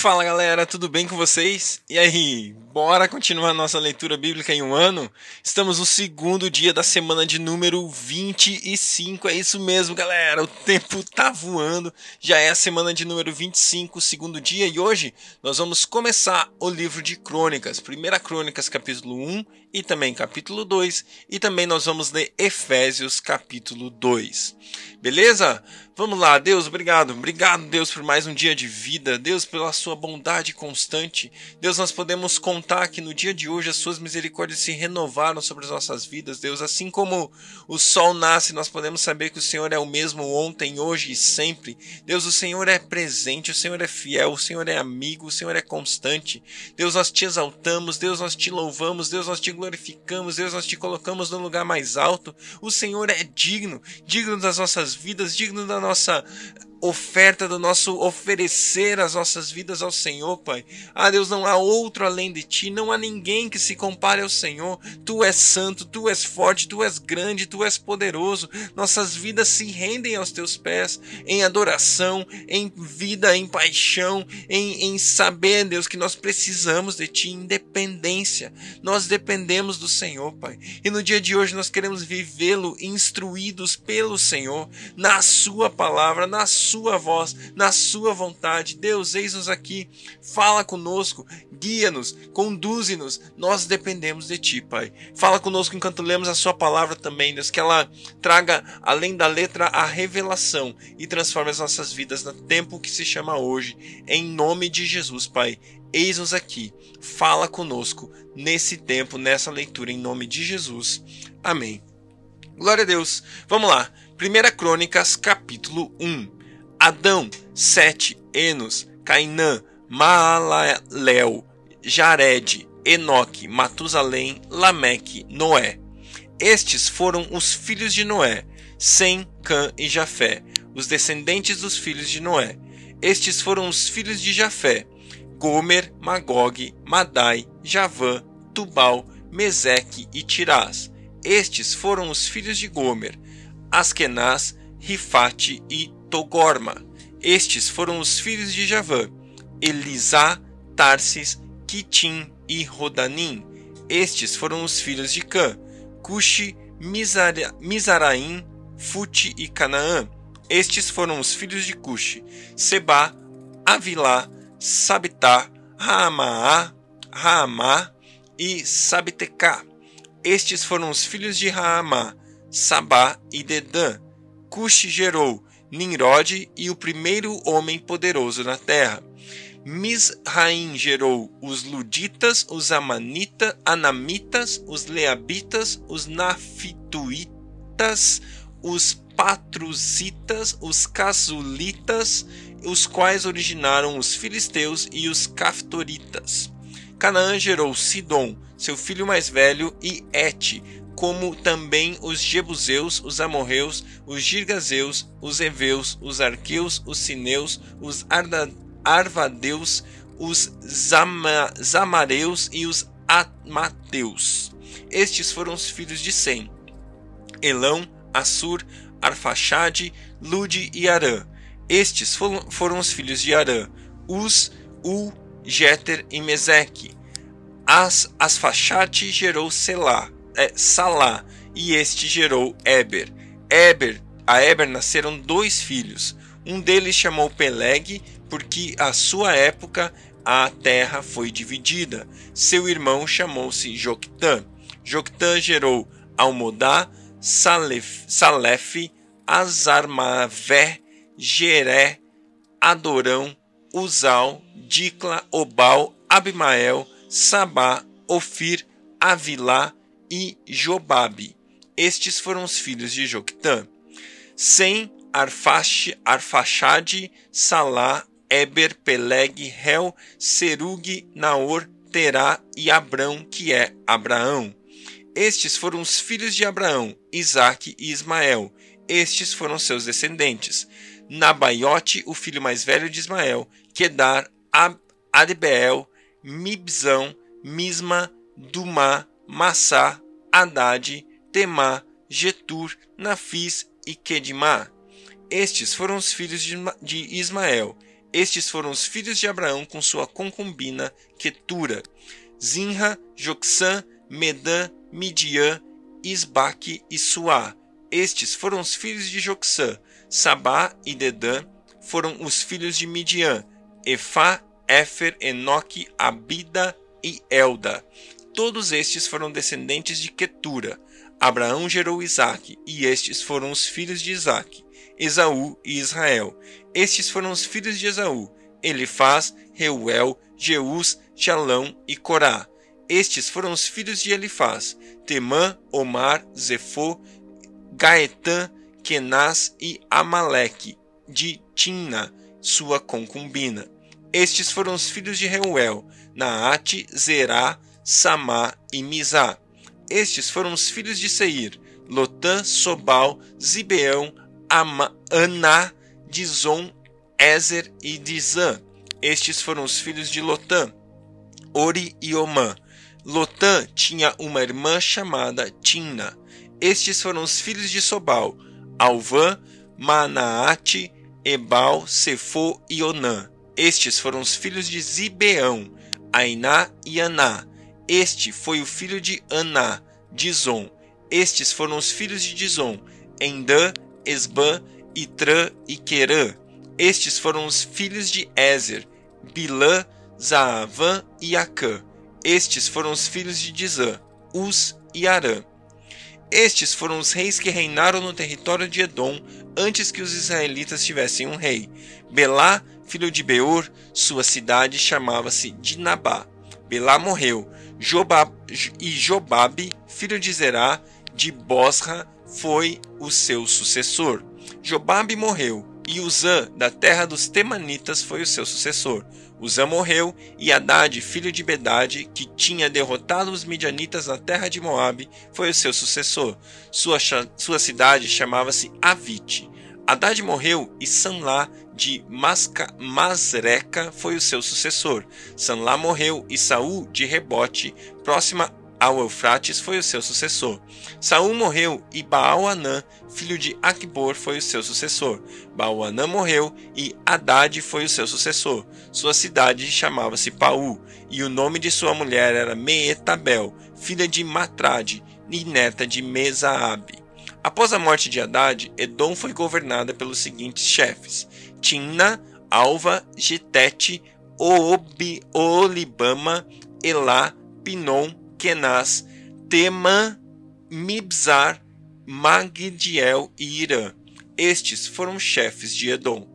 Fala galera, tudo bem com vocês? E aí, bora continuar nossa leitura bíblica em um ano? Estamos no segundo dia da semana de número 25, é isso mesmo galera, o tempo tá voando, já é a semana de número 25, segundo dia, e hoje nós vamos começar o livro de Crônicas, primeira Crônicas capítulo 1 e também capítulo 2, e também nós vamos ler Efésios capítulo 2. Beleza? Vamos lá, Deus, obrigado. Obrigado, Deus, por mais um dia de vida. Deus, pela sua bondade constante. Deus, nós podemos contar que no dia de hoje as suas misericórdias se renovaram sobre as nossas vidas. Deus, assim como o sol nasce, nós podemos saber que o Senhor é o mesmo ontem, hoje e sempre. Deus, o Senhor é presente, o Senhor é fiel, o Senhor é amigo, o Senhor é constante. Deus, nós te exaltamos, Deus, nós te louvamos, Deus, nós te glorificamos, Deus, nós te colocamos no lugar mais alto. O Senhor é digno, digno das nossas vidas, digno da nossa oferta do nosso oferecer as nossas vidas ao Senhor, Pai. Ah, Deus, não há outro além de ti, não há ninguém que se compare ao Senhor. Tu és santo, tu és forte, tu és grande, tu és poderoso. Nossas vidas se rendem aos teus pés em adoração, em vida, em paixão, em, em saber, Deus, que nós precisamos de ti, independência. Nós dependemos do Senhor, Pai. E no dia de hoje nós queremos vivê-lo instruídos pelo Senhor, na Sua palavra, na Sua sua voz, na sua vontade. Deus, eis-nos aqui, fala conosco, guia-nos, conduze-nos. Nós dependemos de ti, Pai. Fala conosco enquanto lemos a sua palavra também, Deus, que ela traga além da letra a revelação e transforme as nossas vidas no tempo que se chama hoje. Em nome de Jesus, Pai. Eis-nos aqui, fala conosco nesse tempo, nessa leitura, em nome de Jesus. Amém. Glória a Deus. Vamos lá. 1 Crônicas, capítulo 1. Adão, Sete, Enos, Cainã, Maalalel, Jared, Enoque, Matusalém, Lameque, Noé. Estes foram os filhos de Noé, Sem, Cã e Jafé, os descendentes dos filhos de Noé. Estes foram os filhos de Jafé, Gomer, Magog, Madai, Javã, Tubal, Meseque e Tirás. Estes foram os filhos de Gomer, Askenaz, Rifate e Togorma. Estes foram os filhos de Javã, Elisá, Tarsis, Quitim e Rodanim. Estes foram os filhos de Cã, Cuxi, Mizaraim, Fute e Canaã. Estes foram os filhos de Cuxi, Seba, Avilá, Sabitá, Raamaá, Raamá e Sabitecá. Estes foram os filhos de Raamá, Sabá e Dedã. Cuxi gerou Nimrod e o primeiro homem poderoso na terra. Misraim gerou os Luditas, os Amanitas, Anamitas, os Leabitas, os Nafituitas, os Patruzitas, os Casulitas, os quais originaram os Filisteus e os Caftoritas. Canaã gerou Sidom, seu filho mais velho, e Et, como também os Jebuseus, os Amorreus, os Girgazeus, os Eveus, os Arqueus, os Sineus, os Arda, Arvadeus, os Zama, Zamareus e os Amateus. Estes foram os filhos de Sem: Elão, Assur, Arfaxade, Lude e Arã. Estes foram, os filhos de Arã: Uz, U, Jeter e Meseque. As, Asfaxate gerou Selá é, Salá, e este gerou Eber. Eber, a Eber nasceram dois filhos. Um deles chamou Peleg, porque a sua época a terra foi dividida. Seu irmão chamou-se Joctã. Joctã gerou Almodá, Salef, Salef Azarmavé, Jeré, Adorão, Uzal, Dicla, Obal, Abimael, Sabá, Ofir, Avilá, e Jobabe. Estes foram os filhos de Joctã. Sem Arfaxade, Salá, Eber, Peleg, Hel, Serug, Naor, Terá e Abrão, que é Abraão. Estes foram os filhos de Abraão, Isaque e Ismael. Estes foram seus descendentes. Nabaiote, o filho mais velho de Ismael, Kedar, Adbeel, Mibzão, Misma, Dumá, Massá, Haddad, Temá, Getur, Nafis e Kedimá. Estes foram os filhos de Ismael. Estes foram os filhos de Abraão com sua concubina Ketura: Zinra, Joxã, Medã, Midian, Isbaque e Suá. Estes foram os filhos de Joxã. Sabá e Dedã foram os filhos de Midian. Efá, Éfer, Enoque, Abida e Elda. Todos estes foram descendentes de Ketura. Abraão gerou Isaque, e estes foram os filhos de Isaque, Esaú e Israel. Estes foram os filhos de Esaú, Elifaz, Reuel, Jeus, Shalão e Corá. Estes foram os filhos de Elifaz, Temã, Omar, Zefô, Gaetã, Kenaz e Amaleque, de Timna, sua concubina. Estes foram os filhos de Reuel, Naate, Zerá, Samá e Mizá. Estes foram os filhos de Seir, Lotã, Sobal, Zibeão, Ama, Aná, Dizon, Ezer e Dizã. Estes foram os filhos de Lotã, Ori e Omã. Lotã tinha uma irmã chamada Tina. Estes foram os filhos de Sobal, Alvã, Manaate, Ebal, Sefo e Onã. Estes foram os filhos de Zibeão, Ainá e Aná. Este foi o filho de Aná, Dizon. Estes foram os filhos de Dizon, Endã, Esbã, Itrã e Querã. Estes foram os filhos de Ezer, Bilã, Zaavã e Acã. Estes foram os filhos de Dizã, Uz e Arã. Estes foram os reis que reinaram no território de Edom antes que os israelitas tivessem um rei. Belá, filho de Beor, sua cidade chamava-se Dinabá. Belá morreu, Jobab, e Jobabe, filho de Zerá, de Bosra, foi o seu sucessor. Jobabe morreu, e Uzã, da terra dos Temanitas, foi o seu sucessor. Uzã morreu, e Haddad, filho de Bedade, que tinha derrotado os midianitas na terra de Moabe, foi o seu sucessor. Sua, sua cidade chamava-se Avite. Haddad morreu, e Sanlá, de Masca, Masreca, foi o seu sucessor. Sanlá morreu, e Saul, de Rebote, próxima ao Eufrates, foi o seu sucessor. Saul morreu, e Baal-Anã, filho de Acbor, foi o seu sucessor. Baal-Anã morreu, e Haddad foi o seu sucessor. Sua cidade chamava-se Paú, e o nome de sua mulher era Meetabel, filha de Matrade, e neta de Mesaabe. Após a morte de Haddad, Edom foi governada pelos seguintes chefes: Timna, Alva, Getete, Oobi, Olibama, Elá, Pinom, Kenaz, Temã, Mibzar, Magdiel e Irã. Estes foram chefes de Edom.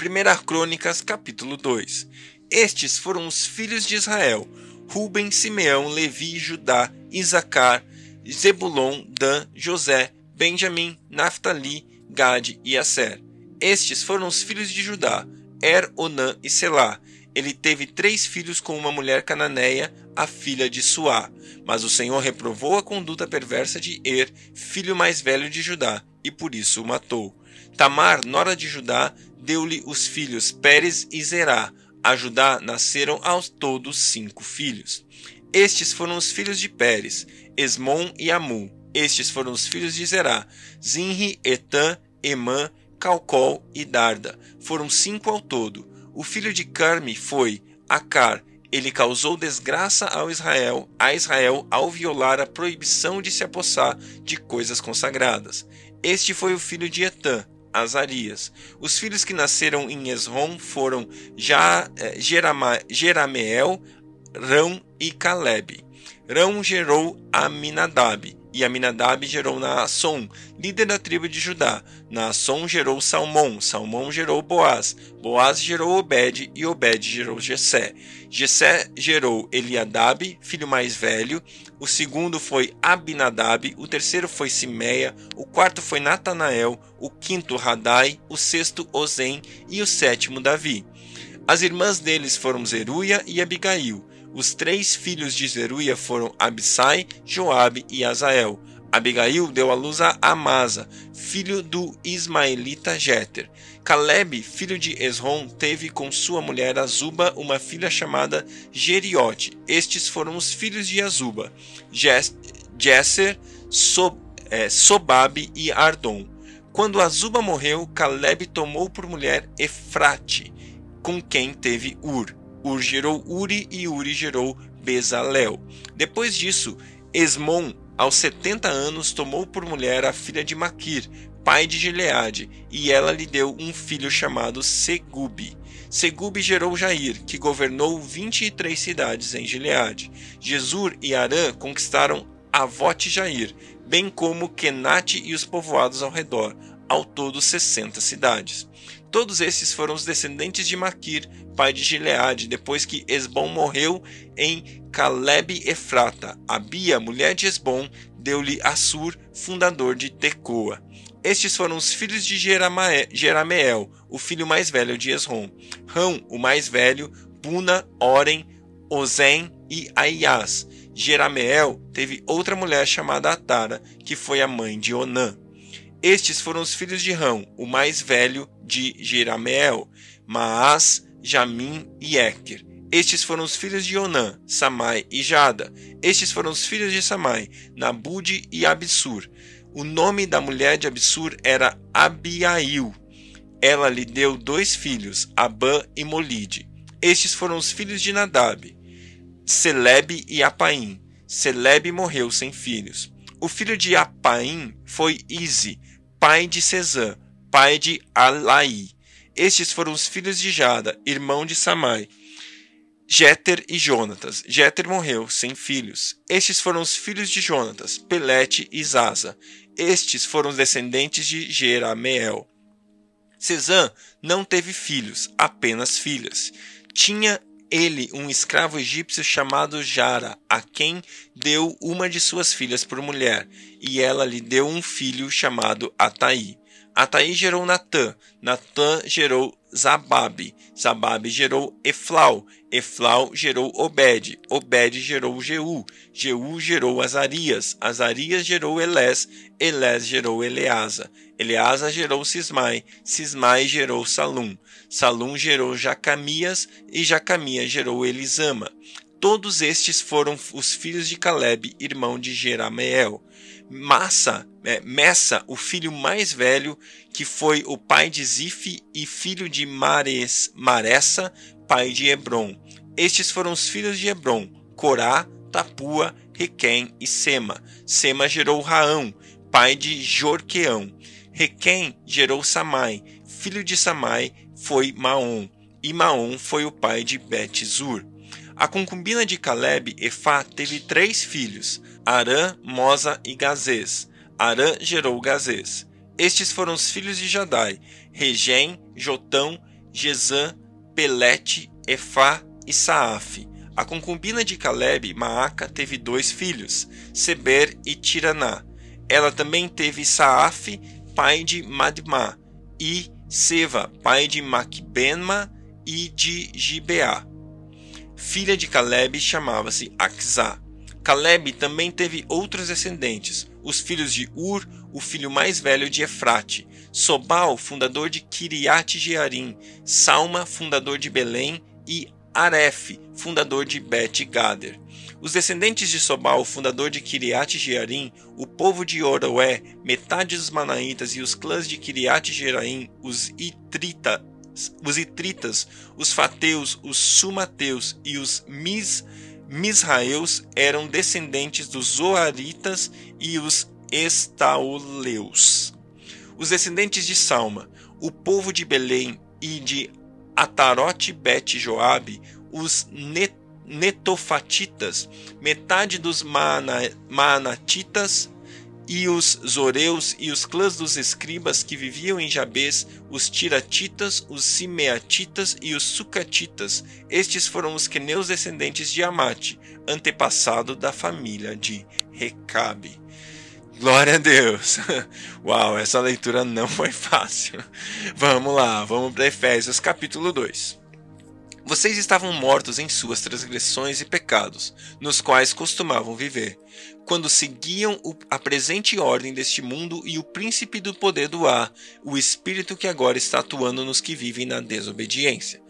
1 Crônicas, capítulo 2. Estes foram os filhos de Israel: Ruben, Simeão, Levi, Judá, Isacar, Zebulon, Dan, José, Benjamim, Naphtali, Gade e Aser. Estes foram os filhos de Judá: Er, Onã e Selá. Ele teve três filhos com uma mulher cananeia, a filha de Suá. Mas o Senhor reprovou a conduta perversa de Er, filho mais velho de Judá, e por isso o matou. Tamar, nora de Judá, deu-lhe os filhos Pérez e Zerá. A Judá nasceram aos todos cinco filhos. Estes foram os filhos de Pérez, Esmon e Amu. Estes foram os filhos de Zerá, Zinri, Etã, Emã, Calcol e Darda. Foram cinco ao todo. O filho de Carme foi Acar. Ele causou desgraça ao Israel, a Israel ao violar a proibição de se apossar de coisas consagradas. Este foi o filho de Etã, Azarias. Os filhos que nasceram em Esrom foram Já, eh, Jerama, Jerameel, Rão e Caleb. Rão gerou Aminadab, e Aminadab gerou Naasson, líder da tribo de Judá. Naasson gerou Salmão, Salmão gerou Boaz, Boaz gerou Obed e Obed gerou Jessé. Jessé gerou Eliadab, filho mais velho, o segundo foi Abinadab, o terceiro foi Simeia, o quarto foi Natanael, o quinto Radai, o sexto Ozem e o sétimo Davi. As irmãs deles foram Zeruia e Abigail. Os três filhos de Zeruia foram Abissai, Joabe e Azael. Abigail deu à luz a Amasa, filho do ismaelita Jeter. Caleb, filho de Esrom, teve com sua mulher Azuba uma filha chamada Geriote. Estes foram os filhos de Azuba: Jesser, é, Sobabe e Ardon. Quando Azuba morreu, Caleb tomou por mulher Efrate, com quem teve Ur. Ur gerou Uri e Uri gerou Bezalel. Depois disso, Esmon, aos 70 anos, tomou por mulher a filha de Maquir, pai de Gileade, e ela lhe deu um filho chamado Segubi. Segubi gerou Jair, que governou 23 cidades em Gileade. Jesur e Arã conquistaram Avote Jair, bem como Kenate e os povoados ao redor, ao todo 60 cidades. Todos esses foram os descendentes de Maquir, pai de Gileade, depois que Esbom morreu em Caleb Efrata. Abia, mulher de Esbom, deu-lhe Assur, fundador de Tecoa. Estes foram os filhos de Jerameel, o filho mais velho de Esrom. Rão, o mais velho, Buna, Oren, Ozen e Aias. Jerameel teve outra mulher chamada Atara, que foi a mãe de Onã. Estes foram os filhos de Rão, o mais velho de Jerameel, Maas, Jamim e Eker. Estes foram os filhos de Onã, Samai e Jada. Estes foram os filhos de Samai, Nabude e Absur. O nome da mulher de Absur era Abiail. Ela lhe deu dois filhos, Abã e Molide. Estes foram os filhos de Nadab, Selebe e Apaim. Selebe morreu sem filhos. O filho de Apaim foi Ize, pai de Cesã, pai de Alaí. Estes foram os filhos de Jada, irmão de Samai. Jéter e Jonatas. Jéter morreu sem filhos. Estes foram os filhos de Jonatas, Pelete e Zaza. Estes foram os descendentes de Jerameel. Cesã não teve filhos, apenas filhas. Tinha ele um escravo egípcio chamado Jara, a quem deu uma de suas filhas por mulher, e ela lhe deu um filho chamado Ataí. Ataí gerou Natã, Natã gerou Zababe, Zababe gerou Eflau, Eflau gerou Obed, Obed gerou Jeú, Jeú gerou Azarias, Azarias gerou Elés, Elés gerou Eleasa, Eleasa gerou Sismai, Sismai gerou Salum, Salum gerou Jacamias e Jacamias gerou Elisama. Todos estes foram os filhos de Caleb, irmão de Jerameel. Massa, é, Messa, o filho mais velho, que foi o pai de Zif e filho de Mares, Maressa, pai de Hebron. Estes foram os filhos de Hebron: Corá, Tapua, Requém e Sema. Sema gerou Raão, pai de Jorqueão. Requém gerou Samai. Filho de Samai foi Maom, e Maom foi o pai de Bet-Zur. A concubina de Caleb, Efá, teve três filhos, Arã, Mosa e Gazês. Arã gerou Gazês. Estes foram os filhos de Jadai, Regem, Jotão, Gesã, Pelete, Efá e Saaf. A concubina de Caleb, Maaca, teve dois filhos, Seber e Tiraná. Ela também teve Saaf, pai de Madmá, e Seva, pai de Macbenma e de Gibeá filha de Caleb, chamava-se Axá. Caleb também teve outros descendentes, os filhos de Ur, o filho mais velho de Efrate, Sobal, fundador de Kiriat Jearim, Salma, fundador de Belém, e Aref, fundador de Bet Gader. Os descendentes de Sobal, fundador de Kiriat Jearim, o povo de Oroé, metade dos Manaítas e os clãs de Kiriat Jearim, os Itrita, os Itritas, os Fateus, os Sumateus e os Mis, Misraeus eram descendentes dos Zoaritas e os Estauleus. Os descendentes de Salma, o povo de Belém e de Atarote Bet Joabe, os Net netofatitas, metade dos maanatitas e os Zoreus e os clãs dos escribas que viviam em Jabes, os Tiratitas, os Simeatitas e os Sucatitas. Estes foram os queneus descendentes de Amate, antepassado da família de Recabe. Glória a Deus! Uau, essa leitura não foi fácil. Vamos lá, vamos para Efésios capítulo 2. Vocês estavam mortos em suas transgressões e pecados, nos quais costumavam viver, quando seguiam a presente ordem deste mundo e o príncipe do poder do ar, o espírito que agora está atuando nos que vivem na desobediência.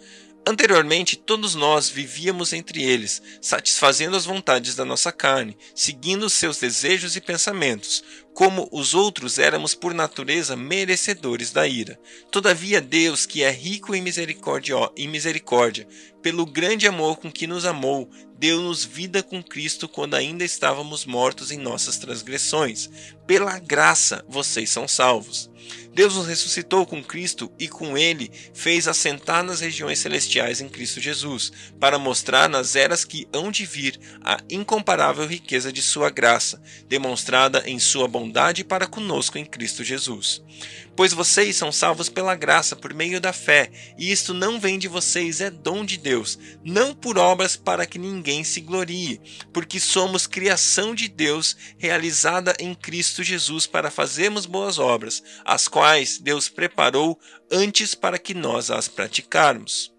Anteriormente, todos nós vivíamos entre eles, satisfazendo as vontades da nossa carne, seguindo seus desejos e pensamentos. Como os outros éramos por natureza merecedores da ira. Todavia Deus, que é rico em misericórdia, em misericórdia, pelo grande amor com que nos amou, deu-nos vida com Cristo quando ainda estávamos mortos em nossas transgressões. Pela graça vocês são salvos. Deus nos ressuscitou com Cristo e com ele fez assentar nas regiões celestiais em Cristo Jesus, para mostrar nas eras que hão de vir a incomparável riqueza de sua graça, demonstrada em sua bondade para conosco em Cristo Jesus. Pois vocês são salvos pela graça por meio da fé, e isto não vem de vocês, é dom de Deus, não por obras para que ninguém se glorie, porque somos criação de Deus, realizada em Cristo Jesus para fazermos boas obras, as quais Deus preparou antes para que nós as praticarmos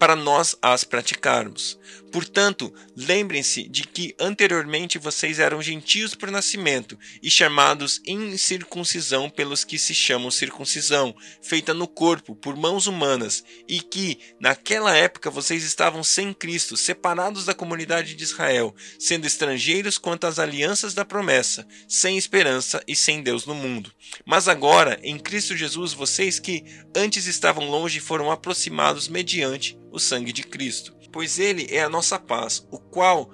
para nós as praticarmos. Portanto, lembrem-se de que anteriormente vocês eram gentios por nascimento e chamados incircuncisão pelos que se chamam circuncisão, feita no corpo por mãos humanas, e que naquela época vocês estavam sem Cristo, separados da comunidade de Israel, sendo estrangeiros quanto às alianças da promessa, sem esperança e sem Deus no mundo. Mas agora, em Cristo Jesus, vocês que antes estavam longe foram aproximados mediante o sangue de Cristo. Pois ele é a nossa paz, o qual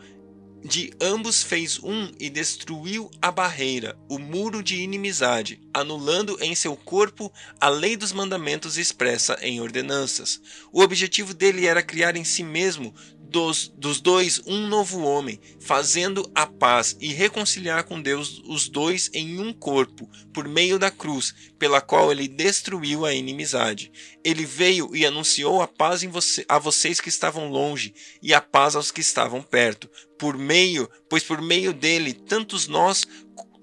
de ambos fez um e destruiu a barreira, o muro de inimizade, anulando em seu corpo a lei dos mandamentos expressa em ordenanças. O objetivo dele era criar em si mesmo dos, dos dois um novo homem, fazendo a paz e reconciliar com Deus os dois em um corpo, por meio da cruz, pela qual ele destruiu a inimizade. Ele veio e anunciou a paz você, a vocês que estavam longe e a paz aos que estavam perto, por meio, pois por meio dele tantos nós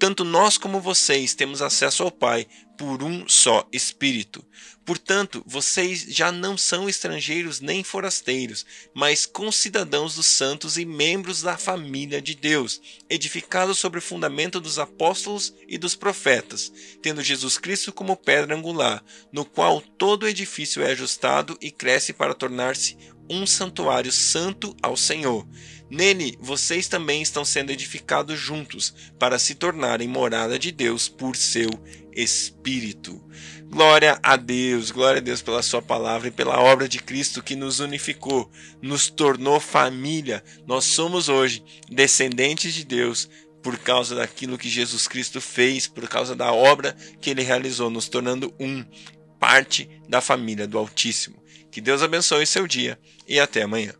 tanto nós como vocês temos acesso ao Pai por um só Espírito. Portanto, vocês já não são estrangeiros nem forasteiros, mas concidadãos dos santos e membros da família de Deus, edificados sobre o fundamento dos apóstolos e dos profetas, tendo Jesus Cristo como pedra angular, no qual todo edifício é ajustado e cresce para tornar-se um santuário santo ao Senhor. Nele vocês também estão sendo edificados juntos para se tornarem morada de Deus por seu Espírito. Glória a Deus, glória a Deus pela Sua palavra e pela obra de Cristo que nos unificou, nos tornou família. Nós somos hoje descendentes de Deus por causa daquilo que Jesus Cristo fez, por causa da obra que ele realizou, nos tornando um, parte da família do Altíssimo. Que Deus abençoe seu dia e até amanhã.